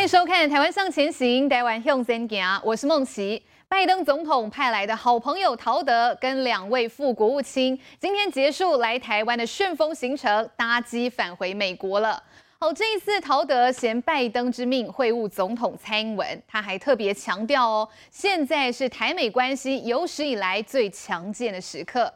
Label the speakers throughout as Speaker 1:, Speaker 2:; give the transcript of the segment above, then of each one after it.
Speaker 1: 欢迎收看《台湾向前行》，台湾向前行，我是孟琪。拜登总统派来的好朋友陶德跟两位副国务卿今天结束来台湾的旋风行程，搭机返回美国了。好，这一次陶德衔拜登之命会晤总统蔡英文，他还特别强调哦，现在是台美关系有史以来最强健的时刻。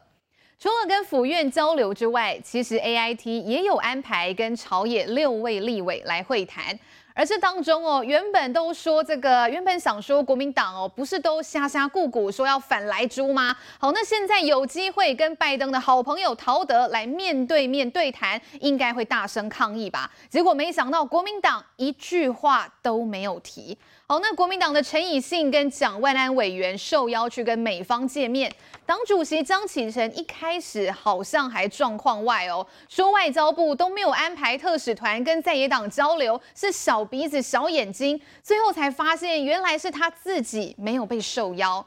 Speaker 1: 除了跟府院交流之外，其实 AIT 也有安排跟朝野六位立委来会谈。而这当中哦，原本都说这个，原本想说国民党哦，不是都瞎瞎顾顾说要反来猪吗？好，那现在有机会跟拜登的好朋友陶德来面对面对谈，应该会大声抗议吧？结果没想到国民党一句话都没有提。好，那国民党的陈以信跟蒋万安委员受邀去跟美方见面，党主席江启臣一开始好像还状况外哦，说外交部都没有安排特使团跟在野党交流，是小鼻子小眼睛，最后才发现原来是他自己没有被受邀。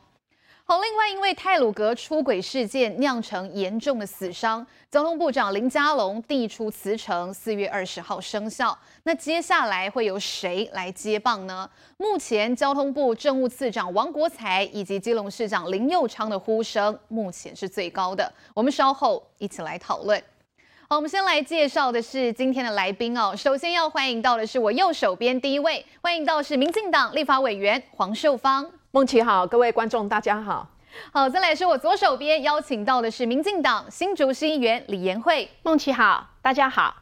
Speaker 1: 好，另外因为泰鲁阁出轨事件酿成严重的死伤，交通部长林佳龙递出辞呈，四月二十号生效。那接下来会由谁来接棒呢？目前交通部政务次长王国材以及基隆市长林佑昌的呼声目前是最高的。我们稍后一起来讨论。好，我们先来介绍的是今天的来宾哦。首先要欢迎到的是我右手边第一位，欢迎到是民进党立法委员黄秀芳。
Speaker 2: 孟琪好，各位观众大家好。
Speaker 1: 好，再来是我左手边邀请到的是民进党新竹市议员李延慧。
Speaker 3: 孟琪好，大家好。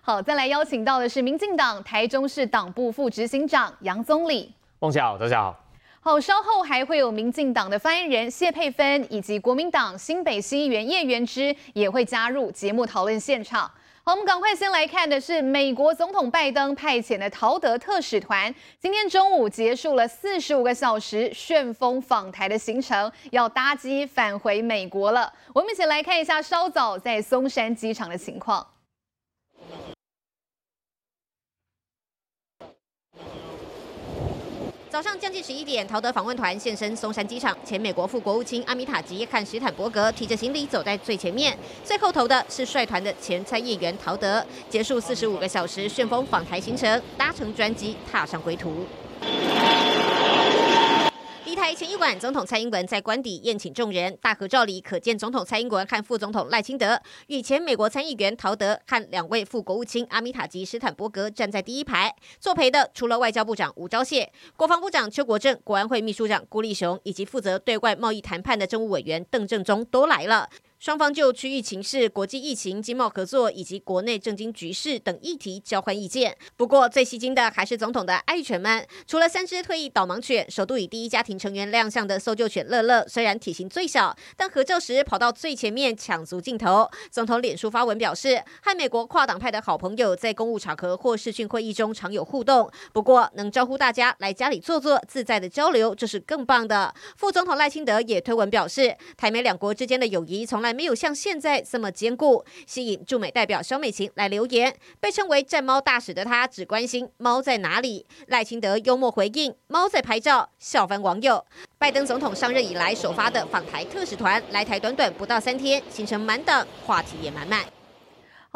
Speaker 1: 好，再来邀请到的是民进党台中市党部副执行长杨宗理。
Speaker 4: 孟琪好，大家好。
Speaker 1: 好，稍后还会有民进党的发言人谢佩芬以及国民党新北市议员叶元之也会加入节目讨论现场。好，我们赶快先来看的是美国总统拜登派遣的陶德特使团，今天中午结束了四十五个小时旋风访台的行程，要搭机返回美国了。我们一起来看一下稍早在松山机场的情况。
Speaker 5: 早上将近十一点，陶德访问团现身松山机场。前美国副国务卿阿米塔吉和史坦伯格提着行李走在最前面，最后头的是率团的前参议员陶德。结束四十五个小时旋风访台行程，搭乘专机踏上归途。台前一晚，总统蔡英文在官邸宴请众人，大合照里可见总统蔡英文和副总统赖清德与前美国参议员陶德和两位副国务卿阿米塔吉、斯坦伯格站在第一排。作陪的除了外交部长吴钊燮、国防部长邱国正、国安会秘书长郭立雄以及负责对外贸易谈判的政务委员邓正中都来了。双方就区域情势、国际疫情、经贸合作以及国内政经局势等议题交换意见。不过最吸睛的还是总统的爱犬们，除了三只退役导盲犬，首度以第一家庭成员亮相的搜救犬乐乐，虽然体型最小，但合照时跑到最前面抢足镜头。总统脸书发文表示，和美国跨党派的好朋友在公务场合或视讯会议中常有互动，不过能招呼大家来家里坐坐，自在的交流，这是更棒的。副总统赖清德也推文表示，台美两国之间的友谊从来。还没有像现在这么坚固，吸引驻美代表肖美琴来留言。被称为“战猫大使”的他，只关心猫在哪里。赖清德幽默回应：“猫在拍照，笑翻网友。”拜登总统上任以来首发的访台特使团来台，短短不到三天，行程满档，话题也满满。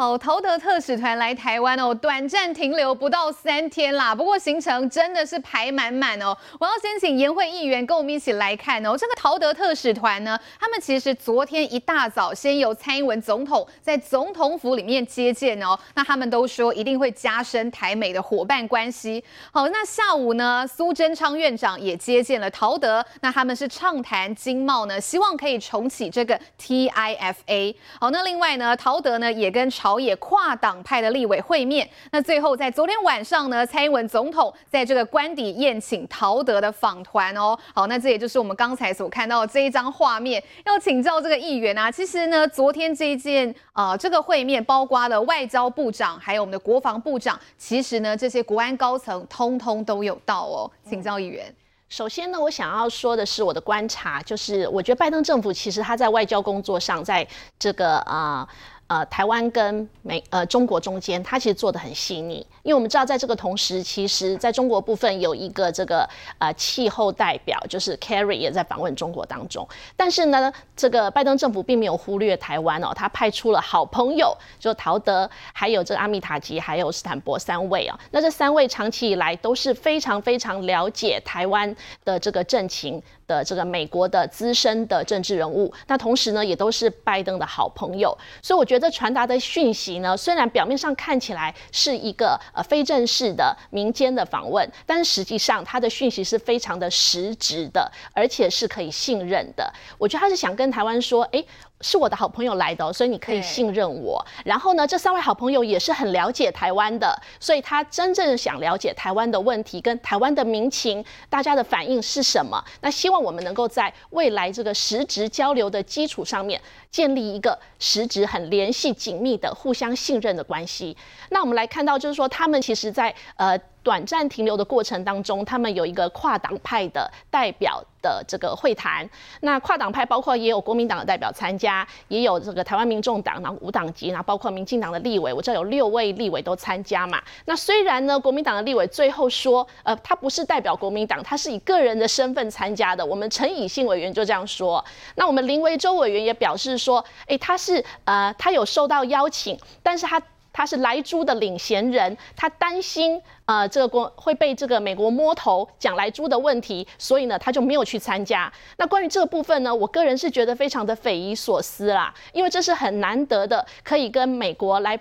Speaker 1: 好，陶德特使团来台湾哦，短暂停留不到三天啦。不过行程真的是排满满哦。我要先请颜慧议员跟我们一起来看哦。这个陶德特使团呢，他们其实昨天一大早先由蔡英文总统在总统府里面接见哦。那他们都说一定会加深台美的伙伴关系。好，那下午呢，苏贞昌院长也接见了陶德，那他们是畅谈经贸呢，希望可以重启这个 TIFA。好，那另外呢，陶德呢也跟朝野跨党派的立委会面，那最后在昨天晚上呢，蔡英文总统在这个官邸宴请陶德的访团哦。好，那这也就是我们刚才所看到的这一张画面。要请教这个议员啊，其实呢，昨天这一件啊、这个会面包括了外交部长，还有我们的国防部长，其实呢，这些国安高层通通都有到哦。请教议员。
Speaker 3: 首先呢，我想要说的是我的观察，就是我觉得拜登政府其实他在外交工作上，在这个啊。呃台湾跟美呃中国中间，它其实做得很细腻。因为我们知道，在这个同时，其实在中国部分有一个这个呃气候代表，就是 Kerry 也在访问中国当中。但是呢，这个拜登政府并没有忽略台湾哦，他派出了好朋友，就陶德，还有这个阿米塔吉，还有斯坦博三位啊。那这三位长期以来都是非常非常了解台湾的这个政情。的这个美国的资深的政治人物，那同时呢，也都是拜登的好朋友，所以我觉得传达的讯息呢，虽然表面上看起来是一个呃非正式的民间的访问，但是实际上他的讯息是非常的实质的，而且是可以信任的。我觉得他是想跟台湾说，诶。是我的好朋友来的，所以你可以信任我。然后呢，这三位好朋友也是很了解台湾的，所以他真正想了解台湾的问题跟台湾的民情，大家的反应是什么？那希望我们能够在未来这个实质交流的基础上面，建立一个实质很联系紧密的互相信任的关系。那我们来看到，就是说他们其实在呃。短暂停留的过程当中，他们有一个跨党派的代表的这个会谈。那跨党派包括也有国民党的代表参加，也有这个台湾民众党，然后无党籍，然后包括民进党的立委，我知道有六位立委都参加嘛。那虽然呢，国民党的立委最后说，呃，他不是代表国民党，他是以个人的身份参加的。我们陈以信委员就这样说。那我们林维洲委员也表示说，诶，他是呃，他有受到邀请，但是他。他是莱猪的领衔人，他担心呃这个国会被这个美国摸头讲莱猪的问题，所以呢他就没有去参加。那关于这个部分呢，我个人是觉得非常的匪夷所思啦，因为这是很难得的，可以跟美国来。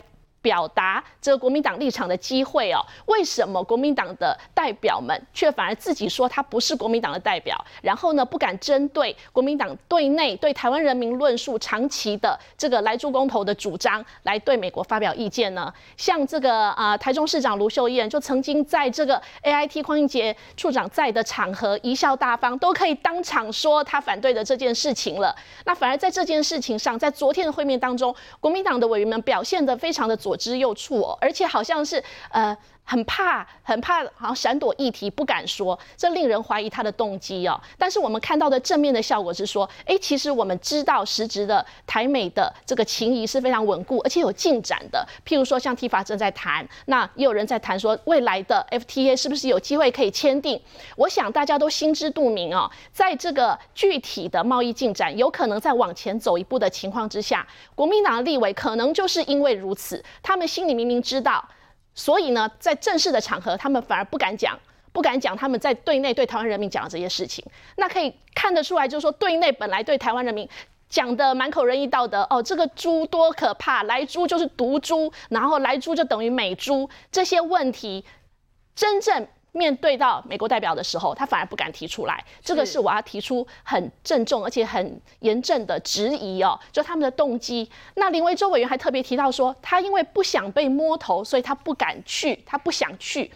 Speaker 3: 表达这个国民党立场的机会哦，为什么国民党的代表们却反而自己说他不是国民党的代表，然后呢不敢针对国民党对内对台湾人民论述长期的这个来猪公投的主张来对美国发表意见呢？像这个啊、台中市长卢秀燕就曾经在这个 AIT 邝英杰处长在的场合贻笑大方，都可以当场说他反对的这件事情了。那反而在这件事情上，在昨天的会面当中，国民党的委员们表现得非常的左支右絀哦，而且好像是呃。很怕，很怕，好像闪躲议题，不敢说，这令人怀疑他的动机哦。但是我们看到的正面的效果是说，哎，其实我们知道实质的台美的这个情谊是非常稳固，而且有进展的。譬如说，像 TIFA 正在谈，那也有人在谈说，未来的 FTA 是不是有机会可以签订？我想大家都心知肚明哦，在这个具体的贸易进展有可能再往前走一步的情况之下，国民党的立委可能就是因为如此，他们心里明明知道。所以呢，在正式的场合，他们反而不敢讲，不敢讲他们在对内对台湾人民讲的这些事情。那可以看得出来，就是说对内本来对台湾人民讲的满口仁义道德，哦，这个猪多可怕，来猪就是毒猪，然后来猪就等于美猪，这些问题真正。面对到美国代表的时候，他反而不敢提出来，这个是我要提出很郑重而且很严正的质疑哦，就他们的动机。那林维洲委员还特别提到说，他因为不想被摸头，所以他不敢去，他不想去。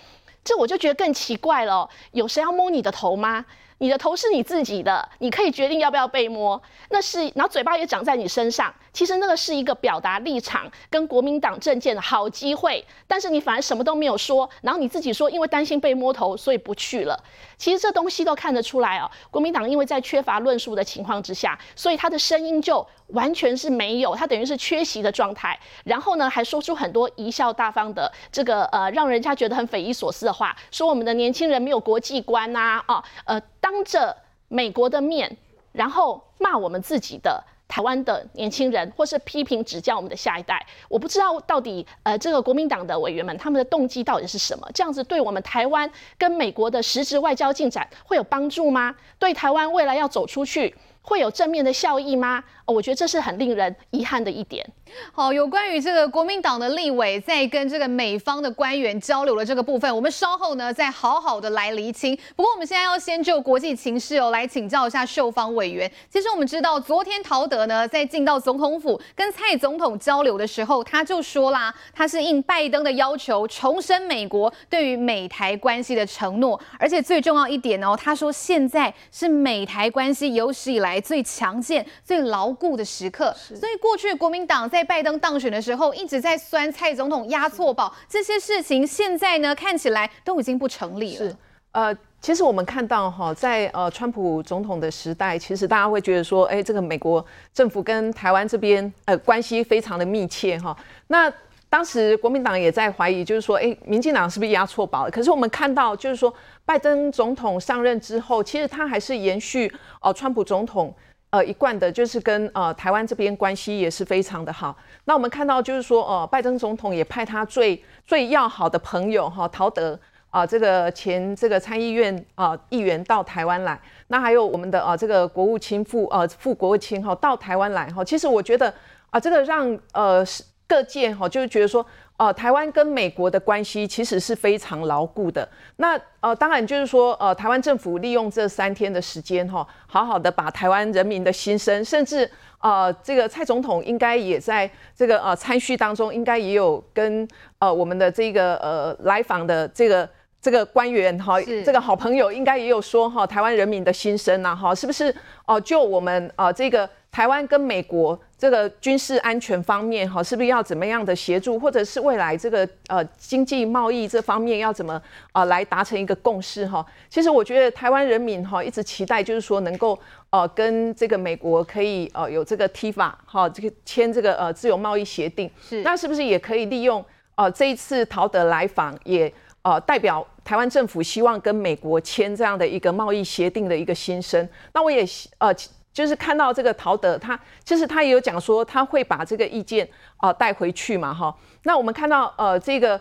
Speaker 3: 这我就觉得更奇怪了，有谁要摸你的头吗？你的头是你自己的，你可以决定要不要被摸。那是，然后嘴巴也长在你身上。其实那个是一个表达立场跟国民党政见的好机会，但是你反而什么都没有说，然后你自己说因为担心被摸头，所以不去了。其实这东西都看得出来哦，国民党因为在缺乏论述的情况之下，所以他的声音就完全是没有，他等于是缺席的状态。然后呢，还说出很多贻笑大方的这个呃，让人家觉得很匪夷所思的话，说我们的年轻人没有国际观呐，啊，哦，呃，当着美国的面，然后骂我们自己的。台湾的年轻人，或是批评指教我们的下一代，我不知道到底呃，这个国民党的委员们他们的动机到底是什么？这样子对我们台湾跟美国的实质外交进展会有帮助吗？对台湾未来要走出去会有正面的效益吗？哦，我觉得这是很令人遗憾的一点。
Speaker 1: 好，有关于这个国民党的立委在跟这个美方的官员交流的这个部分，我们稍后呢再好好的来厘清。不过我们现在要先就国际情势哦来请教一下秀芳委员。其实我们知道，昨天陶德呢在进到总统府跟蔡总统交流的时候，他就说啦，他是应拜登的要求重申美国对于美台关系的承诺，而且最重要一点哦，他说现在是美台关系有史以来最强健、最牢固的时刻。所以过去国民党在拜登当选的时候，一直在酸蔡总统押错宝，这些事情现在呢看起来都已经不成立了。
Speaker 2: 是，呃，其实我们看到哈，在呃川普总统的时代，其实大家会觉得说，哎，这个美国政府跟台湾这边呃关系非常的密切哈。那当时国民党也在怀疑，就是说，哎，民进党是不是押错宝了？可是我们看到，就是说，拜登总统上任之后，其实他还是延续哦、川普总统。呃，一贯的就是跟呃台湾这边关系也是非常的好。那我们看到就是说，呃，拜登总统也派他最最要好的朋友哈、陶德啊、呃，这个前这个参议院啊、呃、议员到台湾来。那还有我们的啊、呃、这个国务卿副呃副国务卿哈、到台湾来哈、其实我觉得啊、呃，这个让呃各界哈、就是觉得说。呃，台湾跟美国的关系其实是非常牢固的。那呃，当然就是说，呃，台湾政府利用这三天的时间哈，好好的把台湾人民的心声，甚至呃，这个蔡总统应该也在这个呃参叙当中，应该也有跟呃我们的这个呃来访的这个这个官员哈，这个好朋友应该也有说哈，台湾人民的心声呐哈，是不是？哦、呃，就我们呃这个。台湾跟美国这个军事安全方面，哈，是不是要怎么样的协助，或者是未来这个呃经济贸易这方面要怎么啊来达成一个共识，哈？其实我觉得台湾人民哈一直期待，就是说能够呃跟这个美国可以呃有这个 TIFA 哈，这个签这个呃自由贸易协定，是那是不是也可以利用呃这一次陶德来访，也呃代表台湾政府希望跟美国签这样的一个贸易协定的一个心声？那我也呃。就是看到这个陶德，他就是他也有讲说他会把这个意见啊带回去嘛哈。那我们看到呃这个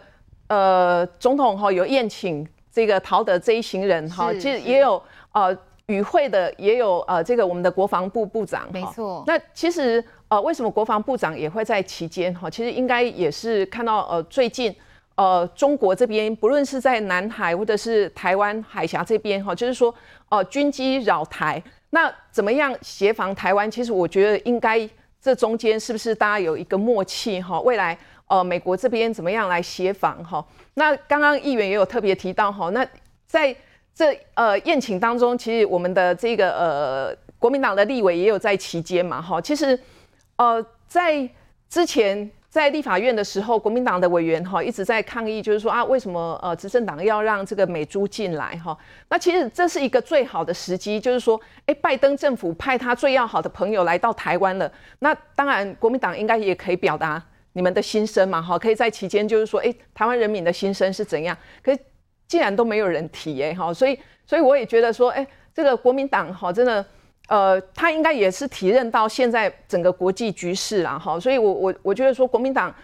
Speaker 2: 呃总统哈有宴请这个陶德这一行人哈，其实也有呃与会的也有呃这个我们的国防部部长。
Speaker 1: 没错。
Speaker 2: 那其实呃为什么国防部长也会在期间哈？其实应该也是看到呃最近呃中国这边不论是在南海或者是台湾海峡这边哈，就是说呃军机扰台。那怎么样协防台湾？其实我觉得应该这中间是不是大家有一个默契哈？未来呃美国这边怎么样来协防哈？那刚刚议员也有特别提到哈，那在这呃宴请当中，其实我们的这个呃国民党的立委也有在期间嘛哈。其实呃在之前。在立法院的时候，国民党的委员哈一直在抗议，就是说啊，为什么呃执政党要让这个美珠进来哈？那其实这是一个最好的时机，就是说，哎，拜登政府派他最要好的朋友来到台湾了，那当然国民党应该也可以表达你们的心声嘛哈，可以在期间就是说，哎，台湾人民的心声是怎样？可是既然都没有人提哎哈，所以所以我也觉得说，哎，这个国民党哈真的。呃，他应该也是体认到现在整个国际局势啦，哈，所以我我我觉得说国民党，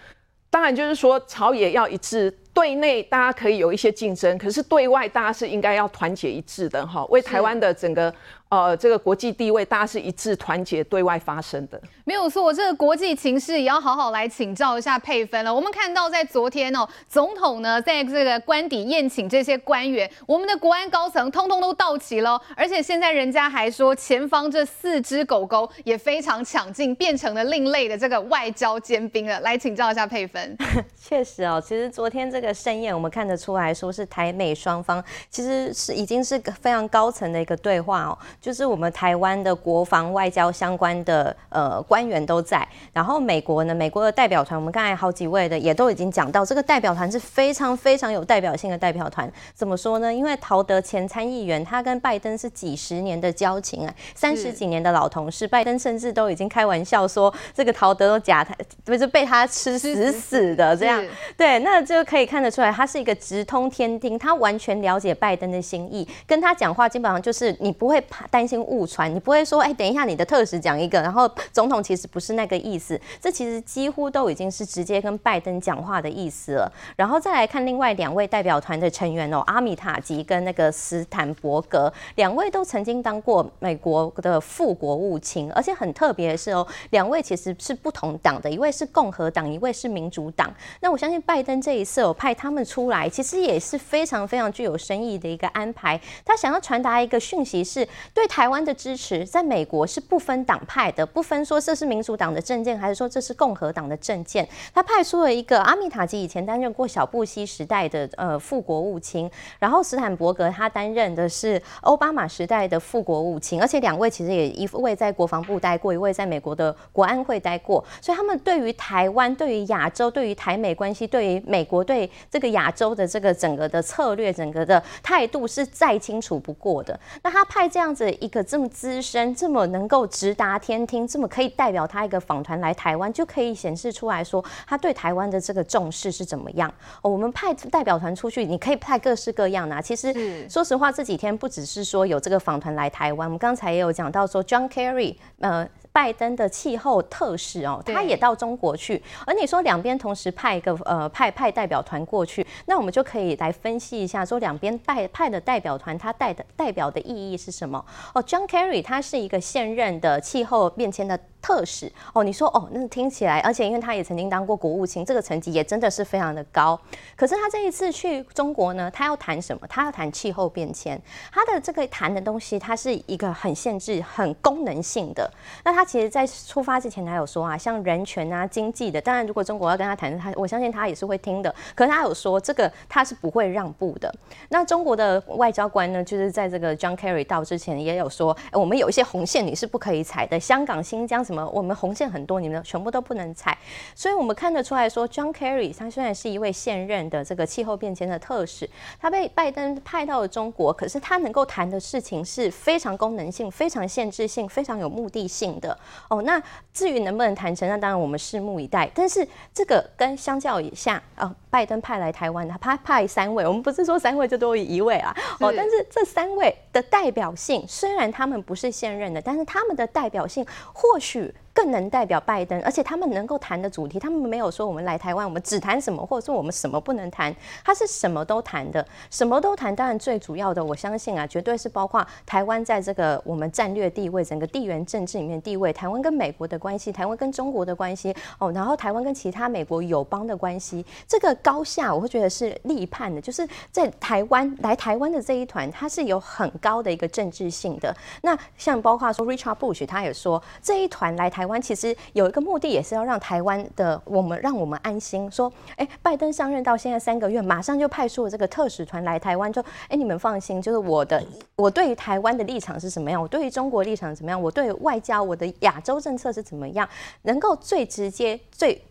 Speaker 2: 当然就是说朝野要一致，对内大家可以有一些竞争，可是对外大家是应该要团结一致的，哈，为台湾的整个。呃，这个国际地位，大家是一致团结对外发声的，
Speaker 1: 没有错。这个国际情势也要好好来请教一下佩芬了。我们看到在昨天哦，总统呢在这个官邸宴请这些官员，我们的国安高层通通都到齐了，而且现在人家还说前方这四只狗狗也非常抢镜，变成了另类的这个外交尖兵了。来请教一下佩芬。
Speaker 4: 确实哦，其实昨天这个盛宴，我们看得出来说是台美双方其实是已经是个非常高层的一个对话哦。就是我们台湾的国防外交相关的呃官员都在，然后美国呢，美国的代表团，我们刚才好几位的也都已经讲到，这个代表团是非常非常有代表性的代表团。怎么说呢？因为陶德前参议员他跟拜登是几十年的交情啊，三十几年的老同事，拜登甚至都已经开玩笑说这个陶德都假他不是被他吃死死的这样。对，那就可以看看得出来，他是一个直通天丁，他完全了解拜登的心意，跟他讲话基本上就是你不会怕。担心误传，你不会说，哎，等一下你的特使讲一个，然后总统其实不是那个意思，这其实几乎都已经是直接跟拜登讲话的意思了。然后再来看另外两位代表团的成员哦，阿米塔吉跟那个斯坦伯格，两位都曾经当过美国的副国务卿，而且很特别的是哦，两位其实是不同党的，一位是共和党，一位是民主党。那我相信拜登这一次哦派他们出来，其实也是非常非常具有深意的一个安排。他想要传达一个讯息是对。台湾的支持在美国是不分党派的，不分说这是民主党的政见，还是说这是共和党的政见。他派出了一个阿米塔吉，以前担任过小布希时代的呃副国务卿，然后斯坦伯格他担任的是奥巴马时代的副国务卿，而且两位其实也一位在国防部待过，一位在美国的国安会待过，所以他们对于台湾、对于亚洲、对于台美关系、对于美国对对这个亚洲的这个整个的策略、整个的态度是再清楚不过的。那他派这样子一个这么资深、这么能够直达天听、这么可以代表他一个访团来台湾，就可以显示出来说他对台湾的这个重视是怎么样。我们派代表团出去，你可以派各式各样的。其实说实话，这几天不只是说有这个访团来台湾，我们刚才也有讲到说，John Kerry，呃。拜登的气候特使哦，他也到中国去。而你说两边同时派一个呃派派代表团过去，那我们就可以来分析一下，说两边派派的代表团，他带的代表的意义是什么？哦，John Kerry 他是一个现任的气候变迁的。特使哦，你说哦，那听起来，而且因为他也曾经当过国务卿，这个成绩也真的是非常的高。可是他这一次去中国呢，他要谈什么？他要谈气候变迁。他的这个谈的东西，它是一个很限制、很功能性的。那他其实，在出发之前，他有说啊，像人权啊、经济的，当然如果中国要跟他谈，他我相信他也是会听的。可是他有说，这个他是不会让步的。那中国的外交官呢，就是在这个 John Kerry 到之前，也有说，我们有一些红线你是不可以踩的，香港、新疆。什么？我们红线很多，你们全部都不能踩。所以，我们看得出来说，John Kerry 他虽然是一位现任的这个气候变迁的特使，他被拜登派到了中国，可是他能够谈的事情是非常功能性、非常限制性、非常有目的性的。哦，那至于能不能谈成，那当然我们拭目以待。但是，这个跟相较以下啊。哦拜登派来台湾，他派派三位，我们不是说三位就多于一位啊，哦，但是这三位的代表性，虽然他们不是现任的，但是他们的代表性或许。去更能代表拜登，而且他们能够谈的主题，他们没有说我们来台湾，我们只谈什么，或者说我们什么不能谈，他是什么都谈的，什么都谈。当然最主要的，我相信啊，绝对是包括台湾在这个我们战略地位、整个地缘政治里面地位，台湾跟美国的关系，台湾跟中国的关系，哦，然后台湾跟其他美国友邦的关系，这个高下我会觉得是立判的，就是在台湾来台湾的这一团，它是有很高的一个政治性的。那像包括说 Richard Bush，他也说这一团来台。台湾其实有一个目的，也是要让台湾的我们，让我们安心。说，哎，拜登上任到现在三个月，马上就派出了这个特使团来台湾，就，哎，你们放心，就是我的，我对于台湾的立场是什么样，我对于中国立场怎么样，我对外交，我的亚洲政策是怎么样，能够最直接、最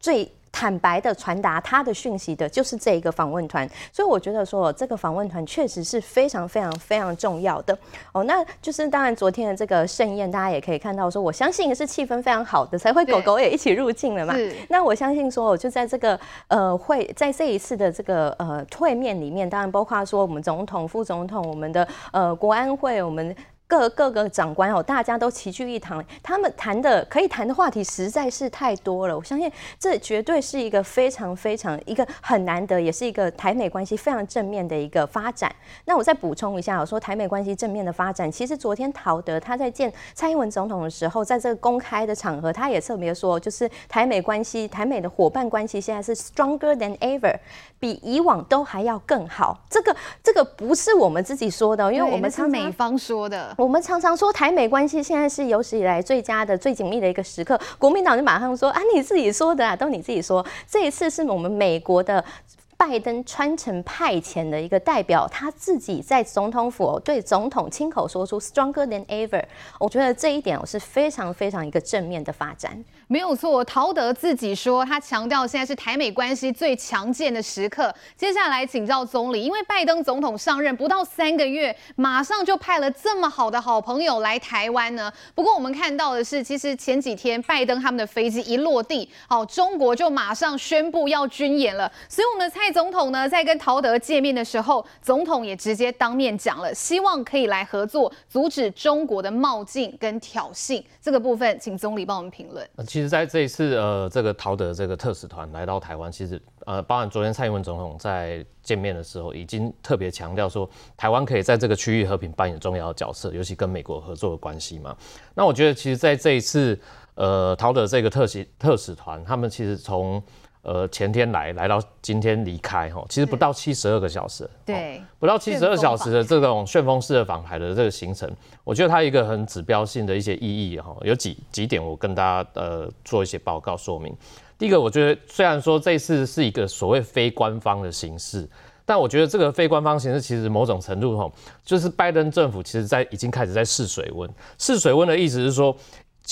Speaker 4: 最。坦白的传达他的讯息的，就是这一个访问团，所以我觉得说这个访问团确实是非常非常非常重要的哦。那就是当然昨天的这个盛宴，大家也可以看到说，我相信是气氛非常好的，才会狗狗也一起入境了嘛。那我相信说，我就在这个呃会在这一次的这个呃会面里面，当然包括说我们总统、副总统、我们的呃国安会，我们。各各个长官哦，大家都齐聚一堂，他们谈的可以谈的话题实在是太多了。我相信这绝对是一个非常非常一个很难得，也是一个台美关系非常正面的一个发展。那我再补充一下，我说台美关系正面的发展，其实昨天陶德他在见蔡英文总统的时候，在这个公开的场合，他也特别说，就是台美关系、台美的伙伴关系现在是 stronger than ever，比以往都还要更好。这个这个不是我们自己说的，因为我们是
Speaker 1: 美方说的。
Speaker 4: 我们常常说台美关系现在是有史以来最佳的、最紧密的一个时刻。国民党就马上说啊，你自己说的啊，都你自己说。这一次是我们美国的。拜登穿成派遣的一个代表，他自己在总统府对总统亲口说出 “stronger than ever”，我觉得这一点我是非常非常一个正面的发展。
Speaker 1: 没有错，陶德自己说，他强调现在是台美关系最强健的时刻。接下来请教总理，因为拜登总统上任不到三个月，马上就派了这么好的好朋友来台湾呢。不过我们看到的是，其实前几天拜登他们的飞机一落地，好，中国就马上宣布要军演了。所以我们的蔡。总统呢，在跟陶德见面的时候，总统也直接当面讲了，希望可以来合作，阻止中国的冒进跟挑衅。这个部分，请总理帮我们评论。
Speaker 6: 其实，在这一次呃，这个陶德这个特使团来到台湾，其实呃，包含昨天蔡英文总统在见面的时候，已经特别强调说，台湾可以在这个区域和平扮演重要的角色，尤其跟美国合作的关系嘛。那我觉得，其实在这一次呃，陶德这个特使特使团，他们其实从呃，前天来，来到今天离开，哈，其实不到七十二个小时，
Speaker 1: 对，
Speaker 6: 不到七十二小时的这种旋风式的访台的这个行程，我觉得它一个很指标性的一些意义，哈，有几几点我跟大家呃做一些报告说明。第一个，我觉得虽然说这次是一个所谓非官方的形式，但我觉得这个非官方形式其实某种程度，哈，就是拜登政府其实在已经开始在试水温。试水温的意思是说。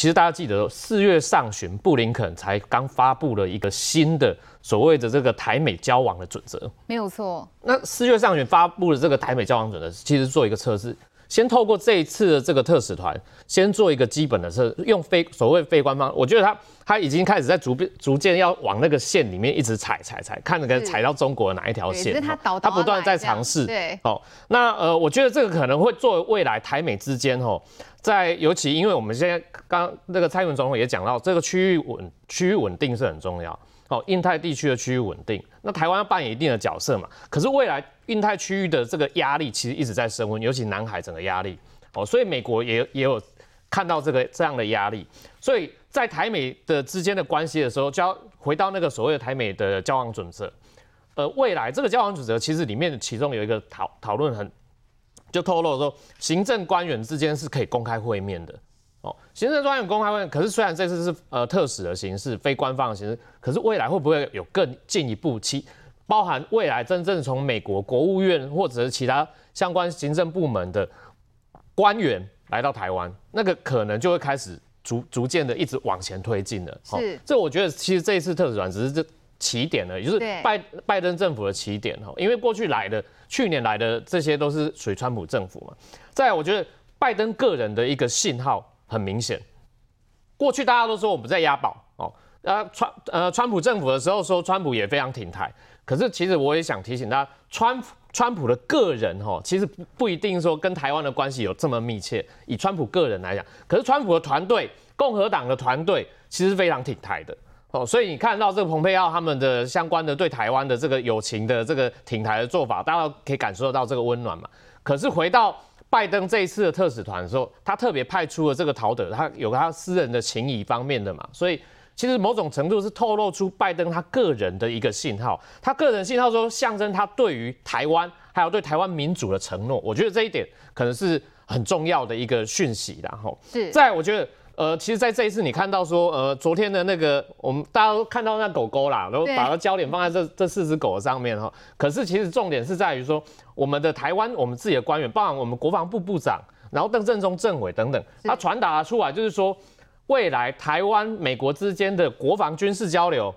Speaker 6: 其实大家记得，四月上旬布林肯才刚发布了一个新的所谓的这个台美交往的准则，
Speaker 1: 没有错。
Speaker 6: 那四月上旬发布的这个台美交往准则，其实做一个测试。先透过这一次的这个特使团，先做一个基本的测，用非所谓非官方，我觉得他他已经开始在逐渐逐渐要往那个线里面一直踩踩踩，看能不能踩到中国的哪一条线。
Speaker 1: 他
Speaker 6: 他不断在尝试。
Speaker 1: 对，
Speaker 6: 哦，那呃，我觉得这个可能会作为未来台美之间哦，在尤其因为我们现在刚刚那个蔡英文总统也讲到，这个区域稳区域稳定是很重要。哦，印太地区的区域稳定，那台湾要扮演一定的角色嘛。可是未来印太区域的这个压力其实一直在升温，尤其南海整个压力。哦，所以美国也也有看到这个这样的压力，所以在台美的之间的关系的时候，就要回到那个所谓的台美的交往准则。呃，未来这个交往准则其实里面其中有一个讨讨论很就透露说，行政官员之间是可以公开会面的。哦，行政专员公开会面，可是虽然这次是呃特使的形式，非官方的形式，可是未来会不会有更进一步其包含未来真正从美国国务院或者是其他相关行政部门的官员来到台湾，那个可能就会开始逐逐渐的一直往前推进了。
Speaker 1: 是、哦，这
Speaker 6: 我觉得其实这一次特使团只是这起点了，也就是拜拜登政府的起点哈，因为过去来的去年来的这些都是属于川普政府嘛。再，我觉得拜登个人的一个信号。很明显，过去大家都说我们在押宝哦，呃川呃川普政府的时候说川普也非常挺台，可是其实我也想提醒大家，川川普的个人哈，其实不不一定说跟台湾的关系有这么密切。以川普个人来讲，可是川普的团队，共和党的团队其实非常挺台的哦，所以你看到这个蓬佩奥他们的相关的对台湾的这个友情的这个挺台的做法，大家可以感受得到这个温暖嘛。可是回到拜登这一次的特使团的时候，他特别派出了这个陶德，他有他私人的情谊方面的嘛，所以其实某种程度是透露出拜登他个人的一个信号，他个人信号说象征他对于台湾还有对台湾民主的承诺，我觉得这一点可能是很重要的一个讯息，然后是在我觉得。呃，其实，在这一次你看到说，呃，昨天的那个，我们大家都看到那狗狗啦，然后把它焦点放在这这四只狗上面哈。可是，其实重点是在于说，我们的台湾，我们自己的官员，包含我们国防部部长，然后邓正中政委等等，他传达出来就是说，未来台湾美国之间的国防军事交流。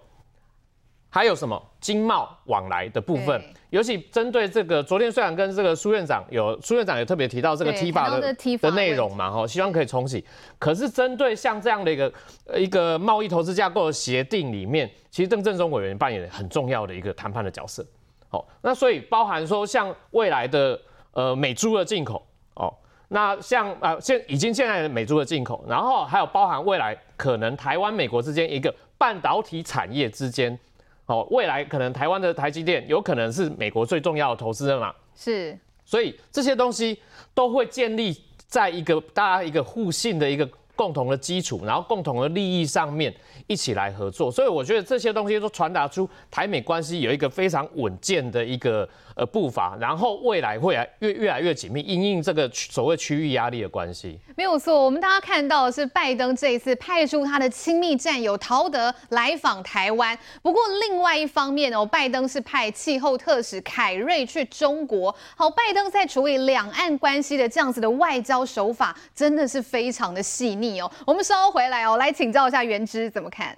Speaker 6: 还有什么经贸往来的部分？尤其针对这个，昨天虽然跟这个苏院长有苏院长也特别提到这个 TIFA 的的内容嘛，哈，希望可以重启。可是针对像这样的一个一个贸易投资架构的协定里面，其实邓正中委员扮演很重要的一个谈判的角色。好，那所以包含说像未来的呃美猪的进口，哦，那像啊现已经现在的美猪的进口，然后还有包含未来可能台湾美国之间一个半导体产业之间。哦，未来可能台湾的台积电有可能是美国最重要的投资人嘛？是，所以这些东西都会建立在一个大家一个互信的一个共同的基础，然后共同的利益上面一起来合作。所以我觉得这些东西都传达出台美关系有一个非常稳健的一个。呃，步伐，然后未来会来越越来越紧密，因应这个所谓区域压力的关系。
Speaker 1: 没有错，我们大家看到的是拜登这一次派出他的亲密战友陶德来访台湾。不过另外一方面哦，拜登是派气候特使凯瑞去中国。好，拜登在处理两岸关系的这样子的外交手法，真的是非常的细腻你哦。我们稍后回来哦，来请教一下元之怎么看。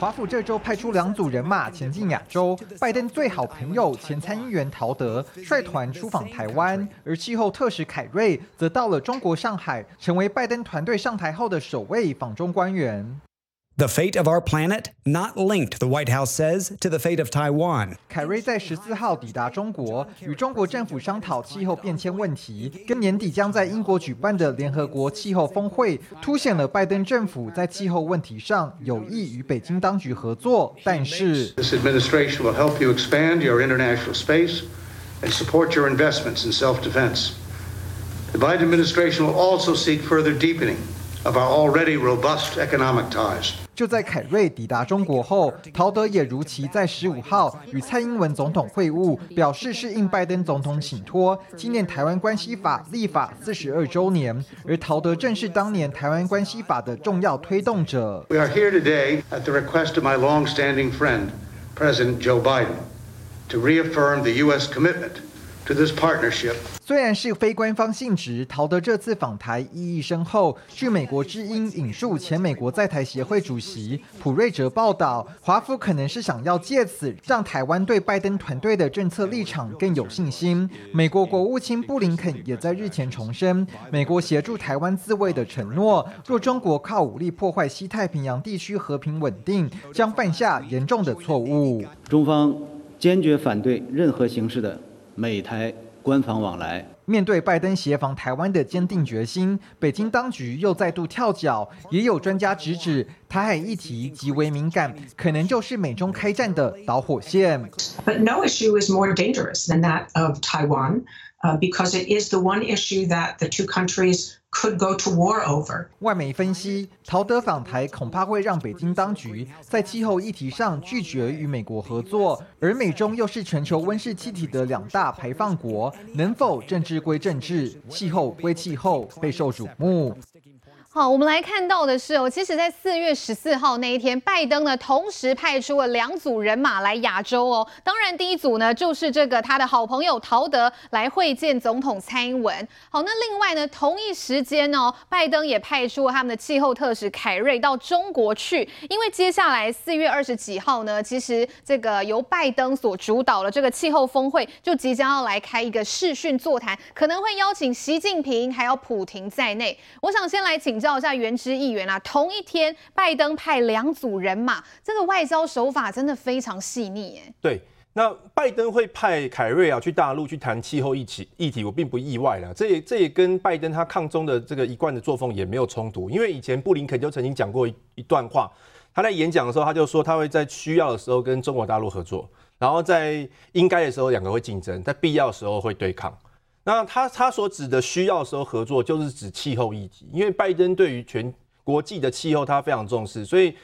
Speaker 7: 华府这周派出两组人马前进亚洲，拜登最好朋友前参议员陶德率团出访台湾，而气候特使凯瑞则到了中国上海，成为拜登团队上台后的首位访中官员。
Speaker 8: The fate of our planet not linked, the White House says, to the fate of Taiwan.
Speaker 7: 凯瑞在十四号抵达中国，与中国政府商讨气候变迁问题，跟年底将在英国举办的联合国气候峰会，凸显了拜登政府在气候问题上有意与北京当局合作。但是，This administration will help you expand your international space and support your investments in self-defense.
Speaker 8: The Biden administration will also seek further deepening of our already robust economic ties.
Speaker 7: 就在凯瑞抵达中国后，陶德也如期在十五号与蔡英文总统会晤，表示是应拜登总统请托，纪念台湾关系法立法四十二周年。而陶德正是当年台湾关系法的重要推动者。
Speaker 9: We are here today at the request of my long-standing friend, President Joe Biden, to reaffirm the U.S. commitment. To this partnership.
Speaker 7: 虽然是非官方性质，陶德这次访台意义深厚。据美国之音引述前美国在台协会主席普瑞哲报道，华府可能是想要借此让台湾对拜登团队的政策立场更有信心。美国国务卿布林肯也在日前重申，美国协助台湾自卫的承诺。若中国靠武力破坏西太平洋地区和平稳定，将犯下严重的错误。
Speaker 10: 中方坚决反对任何形式的。美台官方往来，
Speaker 7: 面对拜登协防台湾的坚定决心，北京当局又再度跳脚。也有专家直指，台海议题极为敏感，可能就是美中开战的导火线。
Speaker 11: But no issue is more dangerous than that of Taiwan, because it is the one issue that the two countries. Could go to war over。
Speaker 7: 外媒分析，陶德访台恐怕会让北京当局在气候议题上拒绝与美国合作，而美中又是全球温室气体的两大排放国，能否政治归政治，气候归气候，备受瞩目。
Speaker 1: 好，我们来看到的是哦，其实，在四月十四号那一天，拜登呢同时派出了两组人马来亚洲哦。当然，第一组呢就是这个他的好朋友陶德来会见总统蔡英文。好，那另外呢，同一时间哦，拜登也派出了他们的气候特使凯瑞到中国去，因为接下来四月二十几号呢，其实这个由拜登所主导的这个气候峰会就即将要来开一个视讯座谈，可能会邀请习近平还有普亭在内。我想先来请。请教一下原之议员啊，同一天拜登派两组人马，这个外交手法真的非常细腻耶。
Speaker 12: 对，那拜登会派凯瑞啊去大陆去谈气候议题议题，我并不意外了。这也这也跟拜登他抗中的这个一贯的作风也没有冲突，因为以前布林肯就曾经讲过一一段话，他在演讲的时候他就说他会在需要的时候跟中国大陆合作，然后在应该的时候两个会竞争，在必要的时候会对抗。那他他所指的需要的时候合作，就是指气候议题，因为拜登对于全国际的气候他非常重视，所以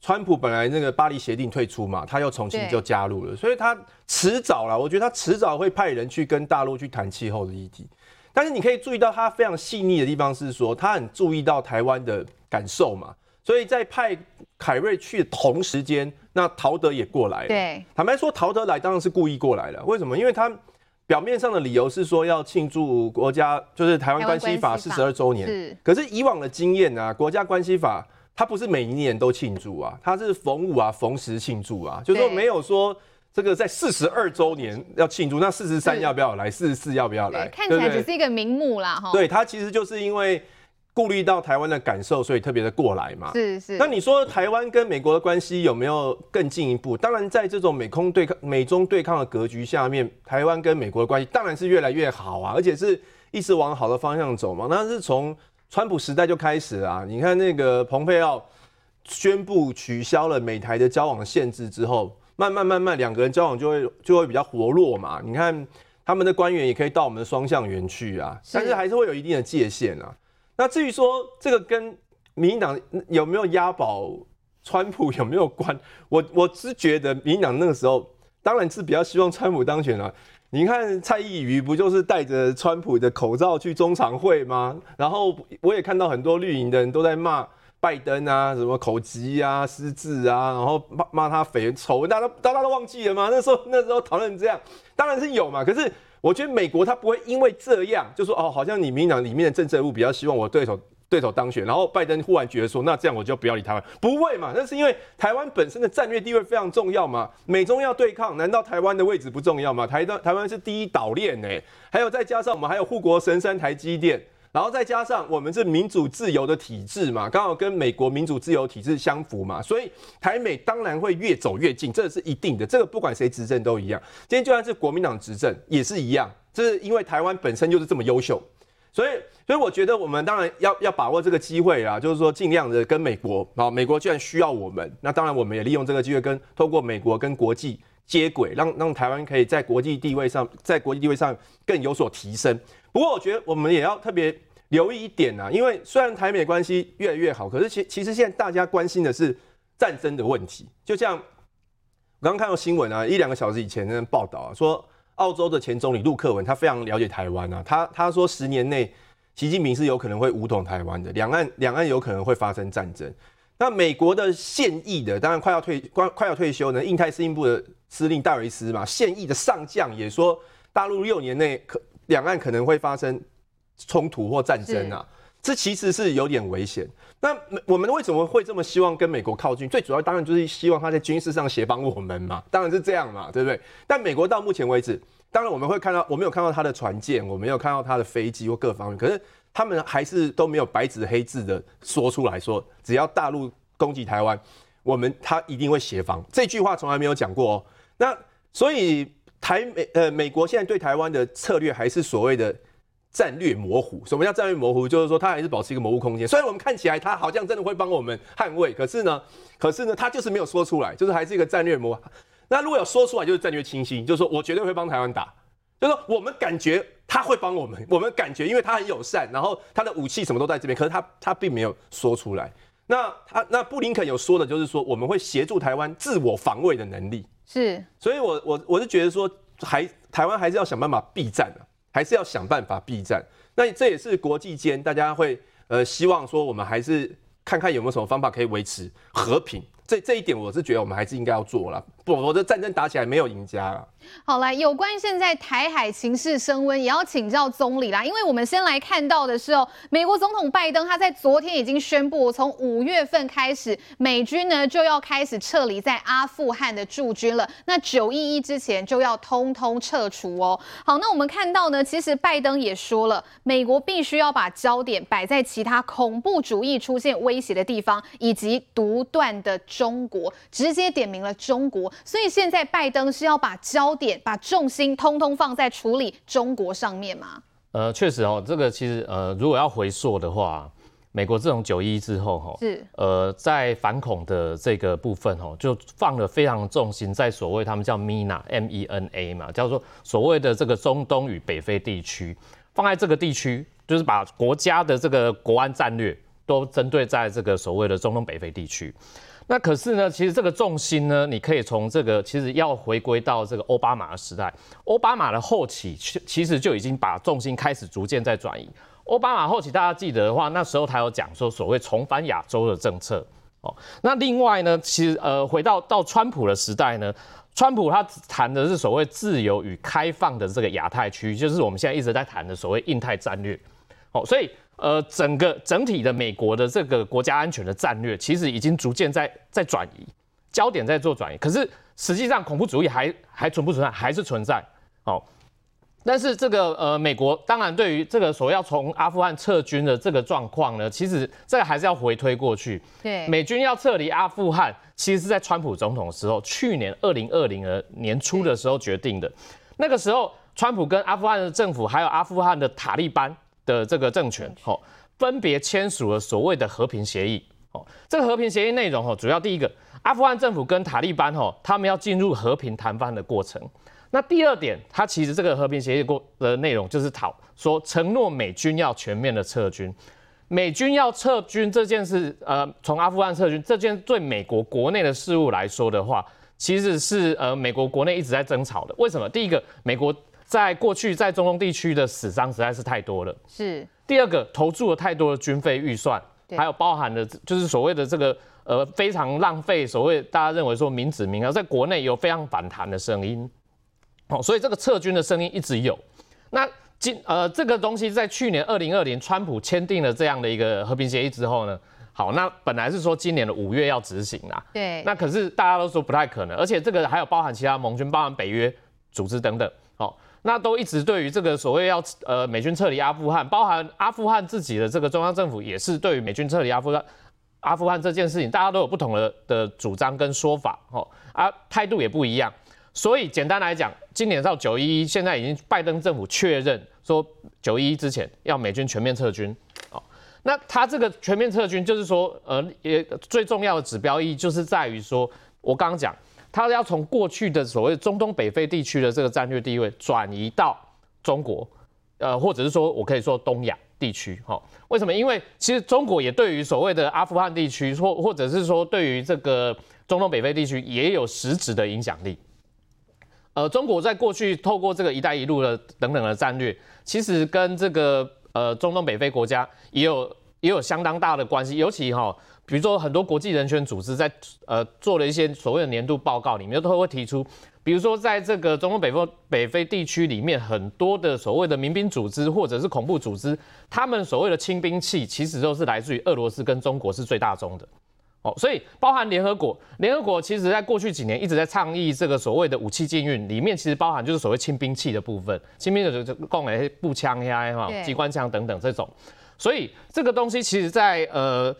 Speaker 12: 川普本来那个巴黎协定退出嘛，他又重新就加入了，所以他迟早啦，我觉得他迟早会派人去跟大陆去谈气候的议题。但是你可以注意到他非常细腻的地方是说，他很注意到台湾的感受嘛，所以在派凯瑞去的同时间，那陶德也过来了。对，坦白说，陶德来当然是故意过来了，为什么？因为他。表面上的理由是说要庆祝国家就是台湾关系法四十二周年，是。可是以往的经验啊，国家关系法它不是每一年都庆祝啊，它是逢五啊逢十庆祝啊，就是说没有说这个在四十二周年要庆祝，那四十三要不要来，四十四要不要来？
Speaker 1: 看起来只是一个名目啦，哈。
Speaker 12: 对，它其实就是因为。顾虑到台湾的感受，所以特别的过来嘛。是是。那你说台湾跟美国的关系有没有更进一步？当然，在这种美空对抗、美中对抗的格局下面，台湾跟美国的关系当然是越来越好啊，而且是一直往好的方向走嘛。那是从川普时代就开始啊。你看那个蓬佩奥宣布取消了美台的交往限制之后，慢慢慢慢两个人交往就会就会比较活络嘛。你看他们的官员也可以到我们的双向园去啊，但是还是会有一定的界限啊。那至于说这个跟民进党有没有押宝，川普有没有关？我我是觉得民进党那个时候当然是比较希望川普当选了。你看蔡易余不就是戴着川普的口罩去中常会吗？然后我也看到很多绿营的人都在骂拜登啊，什么口疾啊、失智啊，然后骂骂他肥丑，大家都大家都忘记了吗？那时候那时候讨论这样，当然是有嘛，可是。我觉得美国他不会因为这样就说哦，好像你民进党里面的政治人物比较希望我对手对手当选，然后拜登忽然觉得说，那这样我就不要理台湾，不会嘛？那是因为台湾本身的战略地位非常重要嘛。美中要对抗，难道台湾的位置不重要吗？台湾台湾是第一岛链呢，还有再加上我们还有护国神山台积电。然后再加上我们是民主自由的体制嘛，刚好跟美国民主自由体制相符嘛，所以台美当然会越走越近，这是一定的。这个不管谁执政都一样。今天就算是国民党执政也是一样，这是因为台湾本身就是这么优秀，所以所以我觉得我们当然要要把握这个机会啊，就是说尽量的跟美国啊，美国既然需要我们，那当然我们也利用这个机会跟透过美国跟国际接轨，让让台湾可以在国际地位上在国际地位上更有所提升。不过我觉得我们也要特别留意一点啊，因为虽然台美关系越来越好，可是其其实现在大家关心的是战争的问题。就像我刚刚看到新闻啊，一两个小时以前的报道啊，说澳洲的前总理陆克文他非常了解台湾啊，他他说十年内习近平是有可能会武统台湾的，两岸两岸有可能会发生战争。那美国的现役的，当然快要退快快要退休呢，印太司令部的司令戴维斯嘛，现役的上将也说，大陆六年内可两岸可能会发生冲突或战争啊，这其实是有点危险。那我们为什么会这么希望跟美国靠近？最主要当然就是希望他在军事上协帮我们嘛，当然是这样嘛，对不对？但美国到目前为止，当然我们会看到，我没有看到他的船舰，我没有看到他的飞机或各方面，可是。他们还是都没有白纸黑字的说出来说，只要大陆攻击台湾，我们他一定会协防。这句话从来没有讲过哦。那所以台美呃美国现在对台湾的策略还是所谓的战略模糊。什么叫战略模糊？就是说它还是保持一个模糊空间。虽然我们看起来它好像真的会帮我们捍卫，可是呢，可是呢，它就是没有说出来，就是还是一个战略模。那如果有说出来，就是战略清晰，就是说我绝对会帮台湾打。就是说我们感觉他会帮我们，我们感觉因为他很友善，然后他的武器什么都在这边，可是他他并没有说出来。那他那布林肯有说的，就是说我们会协助台湾自我防卫的能力。
Speaker 1: 是，
Speaker 12: 所以我我我是觉得说，还台湾还是要想办法避战的，还是要想办法避战。那这也是国际间大家会呃希望说，我们还是看看有没有什么方法可以维持和平。这这一点我是觉得我们还是应该要做了，不，否则战争打起来没有赢家了。
Speaker 1: 好，来，有关现在台海情势升温，也要请教总理啦。因为我们先来看到的是哦，美国总统拜登他在昨天已经宣布，从五月份开始，美军呢就要开始撤离在阿富汗的驻军了。那九一一之前就要通通撤除哦。好，那我们看到呢，其实拜登也说了，美国必须要把焦点摆在其他恐怖主义出现威胁的地方，以及独断的中国，直接点名了中国。所以现在拜登是要把焦点把重心通通放在处理中国上面吗？
Speaker 6: 呃，确实哦，这个其实呃，如果要回溯的话，美国自从九一一之后哈，是呃，在反恐的这个部分哈，就放了非常重心在所谓他们叫 MENA M E N A 嘛，叫做所谓的这个中东与北非地区，放在这个地区，就是把国家的这个国安战略都针对在这个所谓的中东北非地区。那可是呢，其实这个重心呢，你可以从这个其实要回归到这个奥巴马的时代。奥巴马的后期，其实就已经把重心开始逐渐在转移。奥巴马后期，大家记得的话，那时候他有讲说所谓重返亚洲的政策。哦，那另外呢，其实呃，回到到川普的时代呢，川普他谈的是所谓自由与开放的这个亚太区，就是我们现在一直在谈的所谓印太战略。哦，所以。呃，整个整体的美国的这个国家安全的战略，其实已经逐渐在在转移，焦点在做转移。可是实际上，恐怖主义还还存不存在？还是存在。哦，但是这个呃，美国当然对于这个所要从阿富汗撤军的这个状况呢，其实这个还是要回推过去。对，美军要撤离阿富汗，其实是在川普总统的时候，去年二零二零的年初的时候决定的。那个时候，川普跟阿富汗的政府，还有阿富汗的塔利班。的这个政权，哦，分别签署了所谓的和平协议，哦，这个和平协议内容，哦，主要第一个，阿富汗政府跟塔利班，哦，他们要进入和平谈判的过程。那第二点，它其实这个和平协议过的内容就是讨说承诺美军要全面的撤军，美军要撤军这件事，呃，从阿富汗撤军这件对美国国内的事务来说的话，其实是呃美国国内一直在争吵的。为什么？第一个，美国。在过去，在中东地区的死伤实在是太多了。是第二个，投注了太多的军费预算，还有包含的，就是所谓的这个呃非常浪费，所谓大家认为说民脂民膏，在国内有非常反弹的声音。哦，所以这个撤军的声音一直有。那今呃这个东西在去年二零二零，川普签订了这样的一个和平协议之后呢，好，那本来是说今年的五月要执行啦。对。那可是大家都说不太可能，而且这个还有包含其他盟军，包含北约组织等等。好。那都一直对于这个所谓要呃美军撤离阿富汗，包含阿富汗自己的这个中央政府也是对于美军撤离阿富汗阿富汗这件事情，大家都有不同的的主张跟说法，哦啊态度也不一样。所以简单来讲，今年到九一一，现在已经拜登政府确认说九一一之前要美军全面撤军，哦，那他这个全面撤军就是说，呃也最重要的指标意义就是在于说，我刚刚讲。他要从过去的所谓中东北非地区的这个战略地位转移到中国，呃，或者是说我可以说东亚地区，哈，为什么？因为其实中国也对于所谓的阿富汗地区，或或者是说对于这个中东北非地区也有实质的影响力。呃，中国在过去透过这个“一带一路”的等等的战略，其实跟这个呃中东北非国家也有也有相当大的关系。尤其哈，比如说很多国际人权组织在呃做了一些所谓的年度报告里面，都会提出，比如说在这个中东北非北非地区里面，很多的所谓的民兵组织或者是恐怖组织，他们所谓的轻兵器，其实都是来自于俄罗斯跟中国是最大宗的。哦，所以包含联合国，联合国其实在过去几年一直在倡议这个所谓的武器禁运，里面其实包含就是所谓轻兵器的部分，轻兵的就就供给步枪呀、哈机关枪等等这种，所以这个东西其实在呃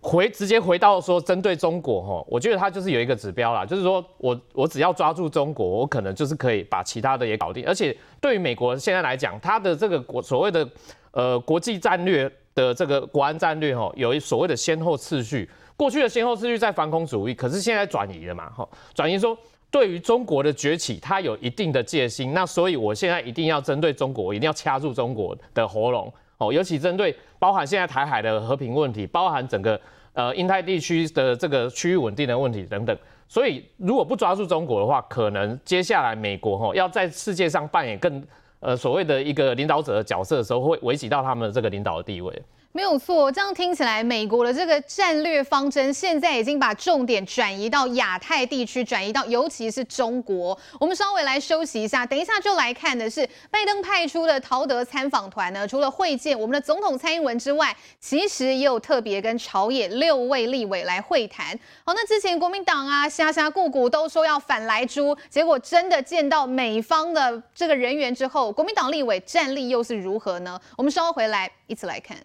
Speaker 6: 回直接回到说针对中国哈，我觉得它就是有一个指标啦，就是说我我只要抓住中国，我可能就是可以把其他的也搞定，而且对于美国现在来讲，它的这个国所谓的呃国际战略的这个国安战略哈，有一所谓的先后次序。过去的先后次序在反恐主义，可是现在转移了嘛？哈，转移说对于中国的崛起，它有一定的戒心。那所以我现在一定要针对中国，我一定要掐住中国的喉咙尤其针对包含现在台海的和平问题，包含整个呃印太地区的这个区域稳定的问题等等。所以如果不抓住中国的话，可能接下来美国哈要在世界上扮演更呃所谓的一个领导者的角色的时候，会危及到他们的这个领导的地位。
Speaker 1: 没有错，这样听起来，美国的这个战略方针现在已经把重点转移到亚太地区，转移到尤其是中国。我们稍微来休息一下，等一下就来看的是拜登派出的陶德参访团呢，除了会见我们的总统蔡英文之外，其实也有特别跟朝野六位立委来会谈。好，那之前国民党啊，虾虾顾顾都说要反莱猪，结果真的见到美方的这个人员之后，国民党立委战力又是如何呢？我们稍微回来一起来看。